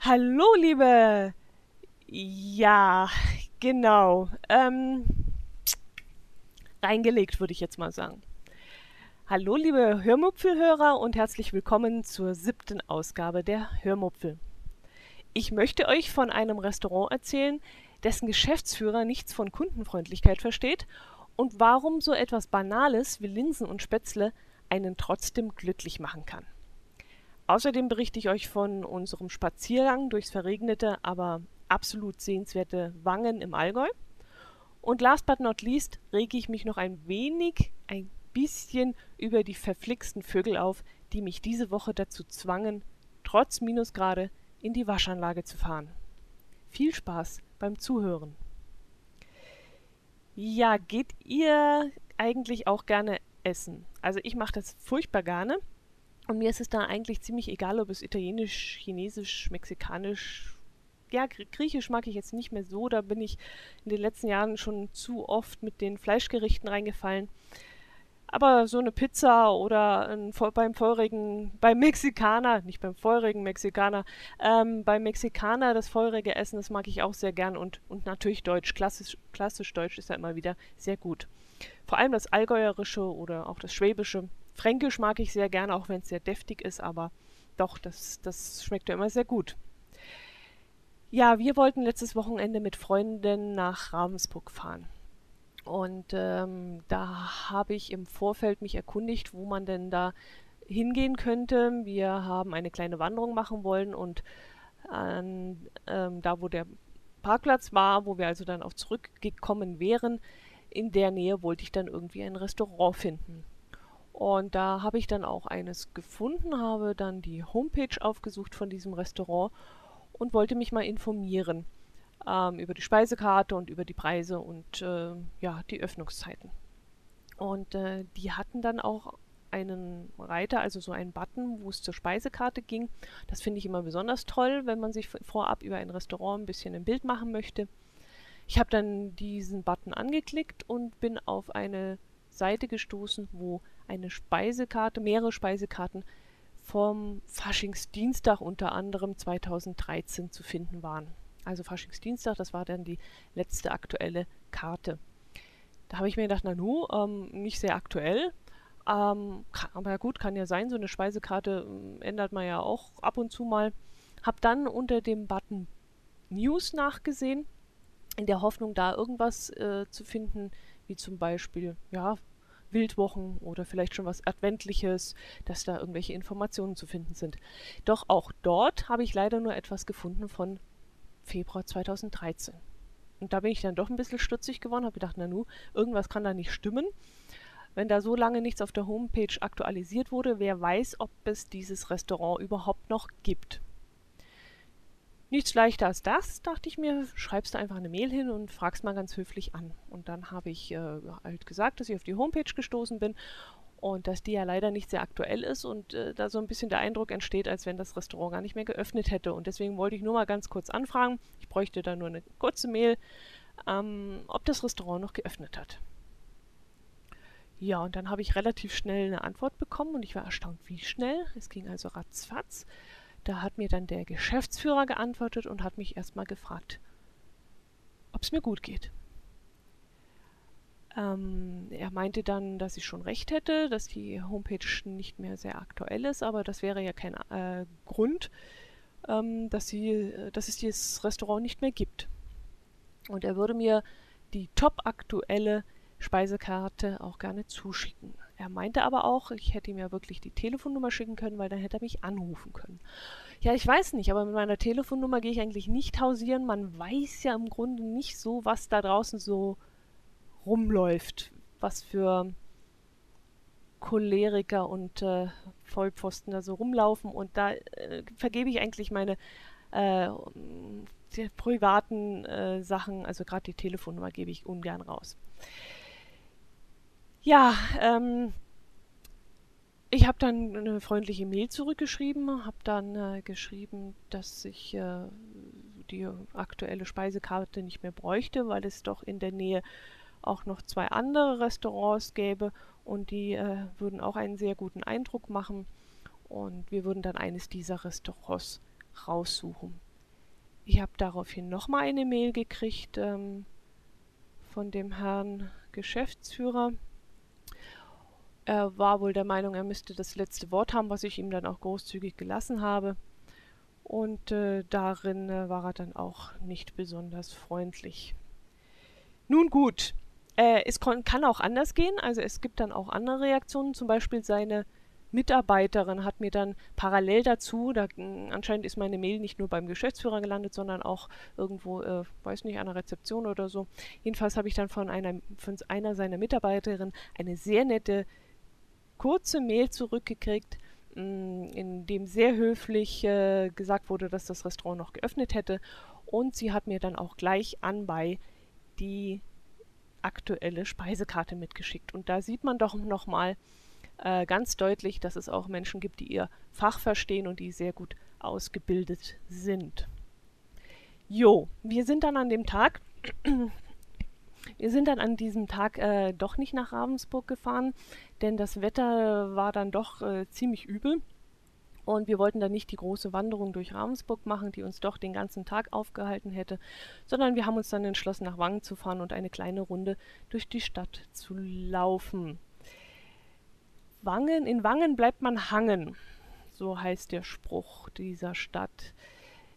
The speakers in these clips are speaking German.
Hallo, liebe. Ja, genau. Ähm, reingelegt, würde ich jetzt mal sagen. Hallo, liebe Hörmupfelhörer und herzlich willkommen zur siebten Ausgabe der Hörmupfel. Ich möchte euch von einem Restaurant erzählen, dessen Geschäftsführer nichts von Kundenfreundlichkeit versteht und warum so etwas Banales wie Linsen und Spätzle einen trotzdem glücklich machen kann. Außerdem berichte ich euch von unserem Spaziergang durchs verregnete, aber absolut sehenswerte Wangen im Allgäu. Und last but not least rege ich mich noch ein wenig, ein bisschen über die verflixten Vögel auf, die mich diese Woche dazu zwangen, trotz Minusgrade in die Waschanlage zu fahren. Viel Spaß beim Zuhören. Ja, geht ihr eigentlich auch gerne essen? Also ich mache das furchtbar gerne und mir ist es da eigentlich ziemlich egal, ob es italienisch, chinesisch, mexikanisch, ja, griechisch mag ich jetzt nicht mehr so. Da bin ich in den letzten Jahren schon zu oft mit den Fleischgerichten reingefallen. Aber so eine Pizza oder ein, beim feurigen, beim Mexikaner, nicht beim feurigen Mexikaner, ähm, beim Mexikaner das feurige Essen, das mag ich auch sehr gern und, und natürlich Deutsch, klassisch, klassisch Deutsch ist ja immer wieder sehr gut. Vor allem das Allgäuerische oder auch das Schwäbische. Fränkisch mag ich sehr gern, auch wenn es sehr deftig ist, aber doch, das, das schmeckt ja immer sehr gut. Ja, wir wollten letztes Wochenende mit Freunden nach Ravensburg fahren. Und ähm, da habe ich im Vorfeld mich erkundigt, wo man denn da hingehen könnte. Wir haben eine kleine Wanderung machen wollen und an, ähm, da, wo der Parkplatz war, wo wir also dann auch zurückgekommen wären, in der Nähe wollte ich dann irgendwie ein Restaurant finden. Und da habe ich dann auch eines gefunden, habe dann die Homepage aufgesucht von diesem Restaurant und wollte mich mal informieren ähm, über die Speisekarte und über die Preise und äh, ja, die Öffnungszeiten. Und äh, die hatten dann auch einen Reiter, also so einen Button, wo es zur Speisekarte ging. Das finde ich immer besonders toll, wenn man sich vorab über ein Restaurant ein bisschen ein Bild machen möchte. Ich habe dann diesen Button angeklickt und bin auf eine Seite gestoßen, wo eine Speisekarte, mehrere Speisekarten vom Faschingsdienstag unter anderem 2013 zu finden waren also Faschingsdienstag, das war dann die letzte aktuelle Karte. Da habe ich mir gedacht, na nu, ähm, nicht sehr aktuell, ähm, kann, aber gut, kann ja sein, so eine Speisekarte ähm, ändert man ja auch ab und zu mal. Habe dann unter dem Button News nachgesehen, in der Hoffnung, da irgendwas äh, zu finden, wie zum Beispiel, ja, Wildwochen oder vielleicht schon was Adventliches, dass da irgendwelche Informationen zu finden sind. Doch auch dort habe ich leider nur etwas gefunden von Februar 2013. Und da bin ich dann doch ein bisschen stutzig geworden, habe gedacht, na nu, irgendwas kann da nicht stimmen. Wenn da so lange nichts auf der Homepage aktualisiert wurde, wer weiß, ob es dieses Restaurant überhaupt noch gibt. Nichts leichter als das, dachte ich mir, schreibst du einfach eine Mail hin und fragst mal ganz höflich an. Und dann habe ich äh, halt gesagt, dass ich auf die Homepage gestoßen bin und dass die ja leider nicht sehr aktuell ist und äh, da so ein bisschen der Eindruck entsteht, als wenn das Restaurant gar nicht mehr geöffnet hätte. Und deswegen wollte ich nur mal ganz kurz anfragen, ich bräuchte da nur eine kurze Mail, ähm, ob das Restaurant noch geöffnet hat. Ja, und dann habe ich relativ schnell eine Antwort bekommen und ich war erstaunt, wie schnell. Es ging also ratzfatz. Da hat mir dann der Geschäftsführer geantwortet und hat mich erstmal gefragt, ob es mir gut geht. Ähm, er meinte dann, dass ich schon recht hätte, dass die Homepage nicht mehr sehr aktuell ist, aber das wäre ja kein äh, Grund, ähm, dass, sie, dass es dieses Restaurant nicht mehr gibt. Und er würde mir die top aktuelle Speisekarte auch gerne zuschicken. Er meinte aber auch, ich hätte ihm ja wirklich die Telefonnummer schicken können, weil dann hätte er mich anrufen können. Ja, ich weiß nicht, aber mit meiner Telefonnummer gehe ich eigentlich nicht hausieren. Man weiß ja im Grunde nicht so, was da draußen so rumläuft, was für Choleriker und äh, Vollpfosten da so rumlaufen. Und da äh, vergebe ich eigentlich meine äh, privaten äh, Sachen, also gerade die Telefonnummer gebe ich ungern raus. Ja, ähm, ich habe dann eine freundliche Mail zurückgeschrieben, habe dann äh, geschrieben, dass ich äh, die aktuelle Speisekarte nicht mehr bräuchte, weil es doch in der Nähe auch noch zwei andere Restaurants gäbe und die äh, würden auch einen sehr guten Eindruck machen und wir würden dann eines dieser Restaurants raussuchen. Ich habe daraufhin nochmal eine Mail gekriegt ähm, von dem Herrn Geschäftsführer. Er war wohl der Meinung, er müsste das letzte Wort haben, was ich ihm dann auch großzügig gelassen habe. Und äh, darin äh, war er dann auch nicht besonders freundlich. Nun gut, äh, es kann auch anders gehen. Also es gibt dann auch andere Reaktionen. Zum Beispiel seine Mitarbeiterin hat mir dann parallel dazu, da, anscheinend ist meine Mail nicht nur beim Geschäftsführer gelandet, sondern auch irgendwo, äh, weiß nicht, an der Rezeption oder so. Jedenfalls habe ich dann von einer, von einer seiner Mitarbeiterinnen eine sehr nette, kurze Mail zurückgekriegt, mm, in dem sehr höflich äh, gesagt wurde, dass das Restaurant noch geöffnet hätte. Und sie hat mir dann auch gleich anbei die aktuelle Speisekarte mitgeschickt. Und da sieht man doch nochmal, äh, ganz deutlich, dass es auch Menschen gibt, die ihr Fach verstehen und die sehr gut ausgebildet sind. Jo, wir sind dann an dem Tag, wir sind dann an diesem Tag äh, doch nicht nach Ravensburg gefahren, denn das Wetter war dann doch äh, ziemlich übel. Und wir wollten dann nicht die große Wanderung durch Ravensburg machen, die uns doch den ganzen Tag aufgehalten hätte, sondern wir haben uns dann entschlossen, nach Wangen zu fahren und eine kleine Runde durch die Stadt zu laufen. Wangen, in Wangen bleibt man hangen. So heißt der Spruch dieser Stadt.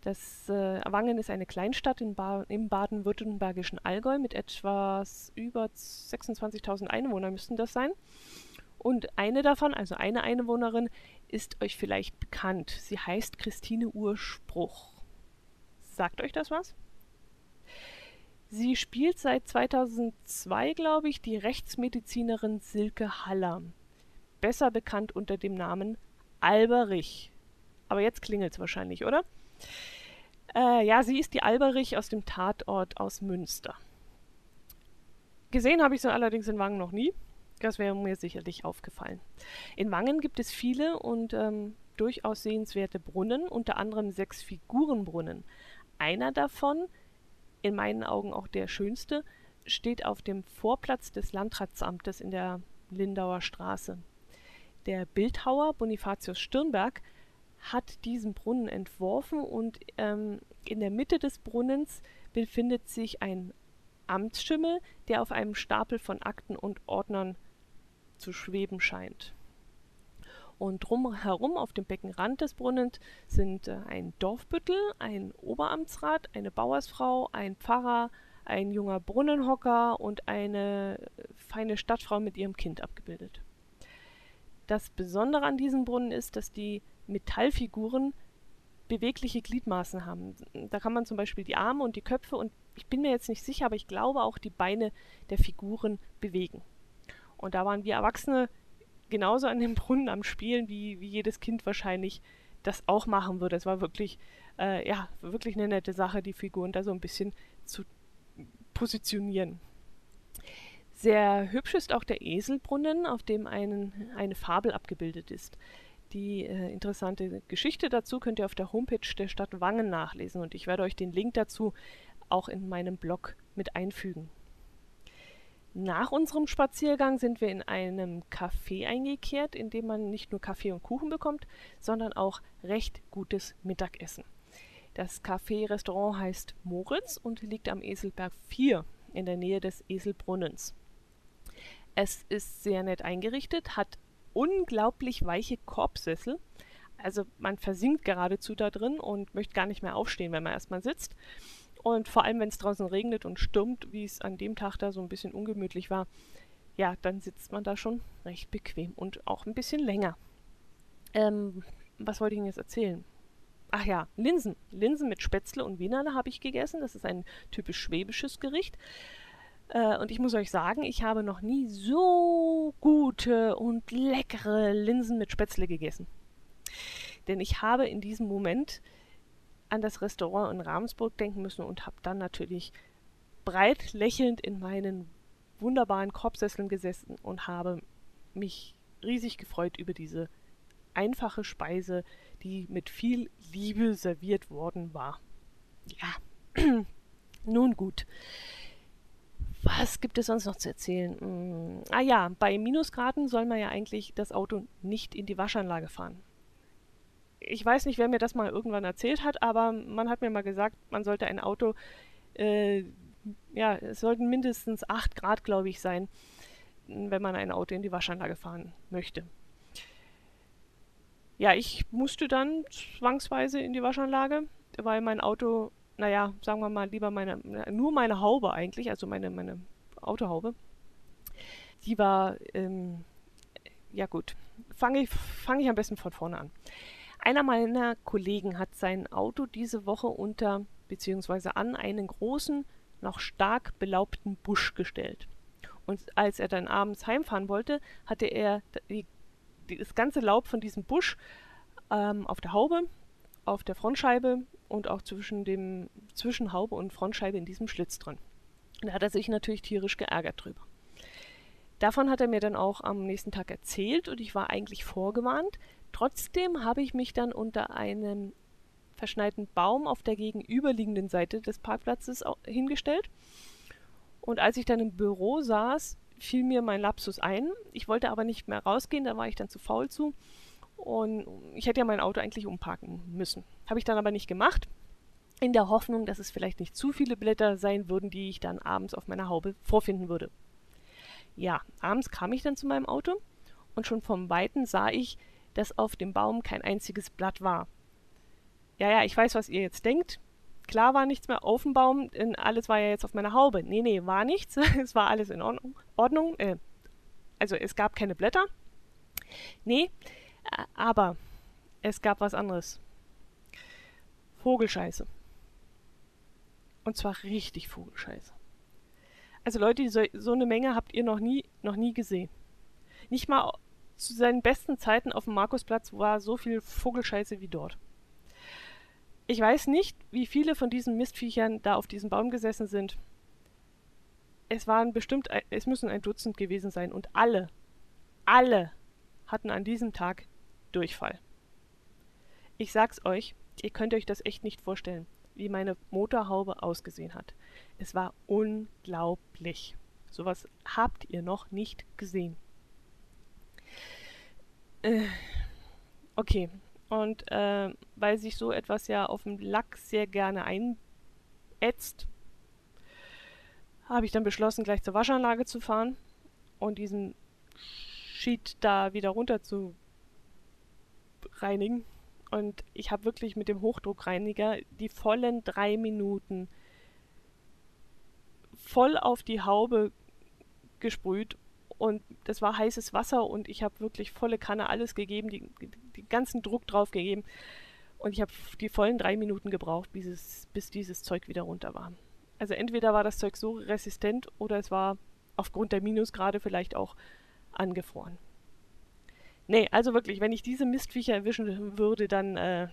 Das äh, Wangen ist eine Kleinstadt ba im baden-württembergischen Allgäu mit etwas über 26.000 Einwohnern müssten das sein. Und eine davon, also eine Einwohnerin, ist euch vielleicht bekannt. Sie heißt Christine Urspruch. Sagt euch das was? Sie spielt seit 2002, glaube ich, die Rechtsmedizinerin Silke Haller besser bekannt unter dem Namen Alberich. Aber jetzt klingelt es wahrscheinlich, oder? Äh, ja, sie ist die Alberich aus dem Tatort aus Münster. Gesehen habe ich sie allerdings in Wangen noch nie. Das wäre mir sicherlich aufgefallen. In Wangen gibt es viele und ähm, durchaus sehenswerte Brunnen, unter anderem sechs Figurenbrunnen. Einer davon, in meinen Augen auch der schönste, steht auf dem Vorplatz des Landratsamtes in der Lindauer Straße. Der Bildhauer Bonifatius Stirnberg hat diesen Brunnen entworfen und ähm, in der Mitte des Brunnens befindet sich ein Amtsschimmel, der auf einem Stapel von Akten und Ordnern zu schweben scheint. Und drumherum auf dem Beckenrand des Brunnens sind äh, ein Dorfbüttel, ein Oberamtsrat, eine Bauersfrau, ein Pfarrer, ein junger Brunnenhocker und eine äh, feine Stadtfrau mit ihrem Kind abgebildet. Das Besondere an diesem Brunnen ist, dass die Metallfiguren bewegliche Gliedmaßen haben. Da kann man zum Beispiel die Arme und die Köpfe und ich bin mir jetzt nicht sicher, aber ich glaube auch die Beine der Figuren bewegen. Und da waren wir Erwachsene genauso an dem Brunnen am Spielen, wie, wie jedes Kind wahrscheinlich das auch machen würde. Es war wirklich, äh, ja, wirklich eine nette Sache, die Figuren da so ein bisschen zu positionieren. Sehr hübsch ist auch der Eselbrunnen, auf dem einen, eine Fabel abgebildet ist. Die äh, interessante Geschichte dazu könnt ihr auf der Homepage der Stadt Wangen nachlesen und ich werde euch den Link dazu auch in meinem Blog mit einfügen. Nach unserem Spaziergang sind wir in einem Café eingekehrt, in dem man nicht nur Kaffee und Kuchen bekommt, sondern auch recht gutes Mittagessen. Das Café-Restaurant heißt Moritz und liegt am Eselberg 4 in der Nähe des Eselbrunnens. Es ist sehr nett eingerichtet, hat unglaublich weiche Korbsessel. Also man versinkt geradezu da drin und möchte gar nicht mehr aufstehen, wenn man erstmal sitzt. Und vor allem, wenn es draußen regnet und stürmt, wie es an dem Tag da so ein bisschen ungemütlich war, ja, dann sitzt man da schon recht bequem und auch ein bisschen länger. Ähm, was wollte ich Ihnen jetzt erzählen? Ach ja, Linsen. Linsen mit Spätzle und Wienerle habe ich gegessen. Das ist ein typisch schwäbisches Gericht. Äh, und ich muss euch sagen, ich habe noch nie so gute und leckere Linsen mit Spätzle gegessen. Denn ich habe in diesem Moment an das Restaurant in Ravensburg denken müssen und habe dann natürlich breit lächelnd in meinen wunderbaren Korbsesseln gesessen und habe mich riesig gefreut über diese einfache Speise, die mit viel Liebe serviert worden war. Ja, nun gut. Was gibt es sonst noch zu erzählen? Hm, ah ja, bei Minusgraden soll man ja eigentlich das Auto nicht in die Waschanlage fahren. Ich weiß nicht, wer mir das mal irgendwann erzählt hat, aber man hat mir mal gesagt, man sollte ein Auto, äh, ja, es sollten mindestens 8 Grad, glaube ich, sein, wenn man ein Auto in die Waschanlage fahren möchte. Ja, ich musste dann zwangsweise in die Waschanlage, weil mein Auto naja, sagen wir mal lieber meine, nur meine Haube eigentlich, also meine, meine Autohaube, die war, ähm, ja gut, fange ich, fang ich am besten von vorne an. Einer meiner Kollegen hat sein Auto diese Woche unter, beziehungsweise an einen großen, noch stark belaubten Busch gestellt. Und als er dann abends heimfahren wollte, hatte er die, das ganze Laub von diesem Busch ähm, auf der Haube, auf der Frontscheibe und auch zwischen dem Zwischenhaube und Frontscheibe in diesem Schlitz drin. Da hat er sich natürlich tierisch geärgert drüber. Davon hat er mir dann auch am nächsten Tag erzählt und ich war eigentlich vorgewarnt. Trotzdem habe ich mich dann unter einem verschneiten Baum auf der gegenüberliegenden Seite des Parkplatzes hingestellt. Und als ich dann im Büro saß, fiel mir mein Lapsus ein. Ich wollte aber nicht mehr rausgehen, da war ich dann zu faul zu. Und ich hätte ja mein Auto eigentlich umparken müssen. Habe ich dann aber nicht gemacht, in der Hoffnung, dass es vielleicht nicht zu viele Blätter sein würden, die ich dann abends auf meiner Haube vorfinden würde. Ja, abends kam ich dann zu meinem Auto und schon vom Weiten sah ich, dass auf dem Baum kein einziges Blatt war. Ja, ja, ich weiß, was ihr jetzt denkt. Klar war nichts mehr auf dem Baum, denn alles war ja jetzt auf meiner Haube. Nee, nee, war nichts. es war alles in Ordnung. Ordnung. Äh, also es gab keine Blätter. Nee, aber es gab was anderes. Vogelscheiße. Und zwar richtig Vogelscheiße. Also Leute, so, so eine Menge habt ihr noch nie, noch nie gesehen. Nicht mal zu seinen besten Zeiten auf dem Markusplatz war so viel Vogelscheiße wie dort. Ich weiß nicht, wie viele von diesen Mistviechern da auf diesem Baum gesessen sind. Es waren bestimmt, es müssen ein Dutzend gewesen sein und alle, alle hatten an diesem Tag Durchfall. Ich sag's euch, ihr könnt euch das echt nicht vorstellen, wie meine Motorhaube ausgesehen hat. Es war unglaublich. Sowas habt ihr noch nicht gesehen. Äh, okay, und äh, weil sich so etwas ja auf dem Lack sehr gerne einätzt, habe ich dann beschlossen, gleich zur Waschanlage zu fahren und diesen Sheet da wieder runter zu reinigen. Und ich habe wirklich mit dem Hochdruckreiniger die vollen drei Minuten voll auf die Haube gesprüht. Und das war heißes Wasser und ich habe wirklich volle Kanne alles gegeben, die, die ganzen Druck drauf gegeben. Und ich habe die vollen drei Minuten gebraucht, bis, es, bis dieses Zeug wieder runter war. Also entweder war das Zeug so resistent oder es war aufgrund der Minusgrade vielleicht auch angefroren. Nee, also wirklich, wenn ich diese Mistviecher erwischen würde, dann äh,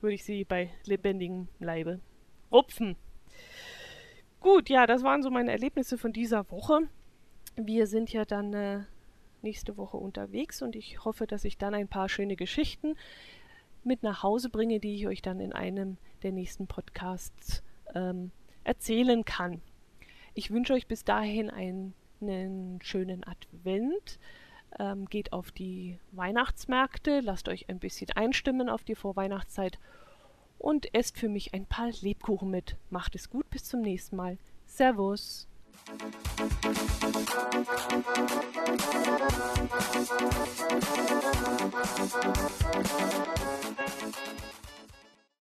würde ich sie bei lebendigem Leibe rupfen. Gut, ja, das waren so meine Erlebnisse von dieser Woche. Wir sind ja dann äh, nächste Woche unterwegs und ich hoffe, dass ich dann ein paar schöne Geschichten mit nach Hause bringe, die ich euch dann in einem der nächsten Podcasts ähm, erzählen kann. Ich wünsche euch bis dahin einen, einen schönen Advent. Ähm, geht auf die Weihnachtsmärkte, lasst euch ein bisschen einstimmen auf die Vorweihnachtszeit und esst für mich ein paar Lebkuchen mit. Macht es gut, bis zum nächsten Mal. Servus.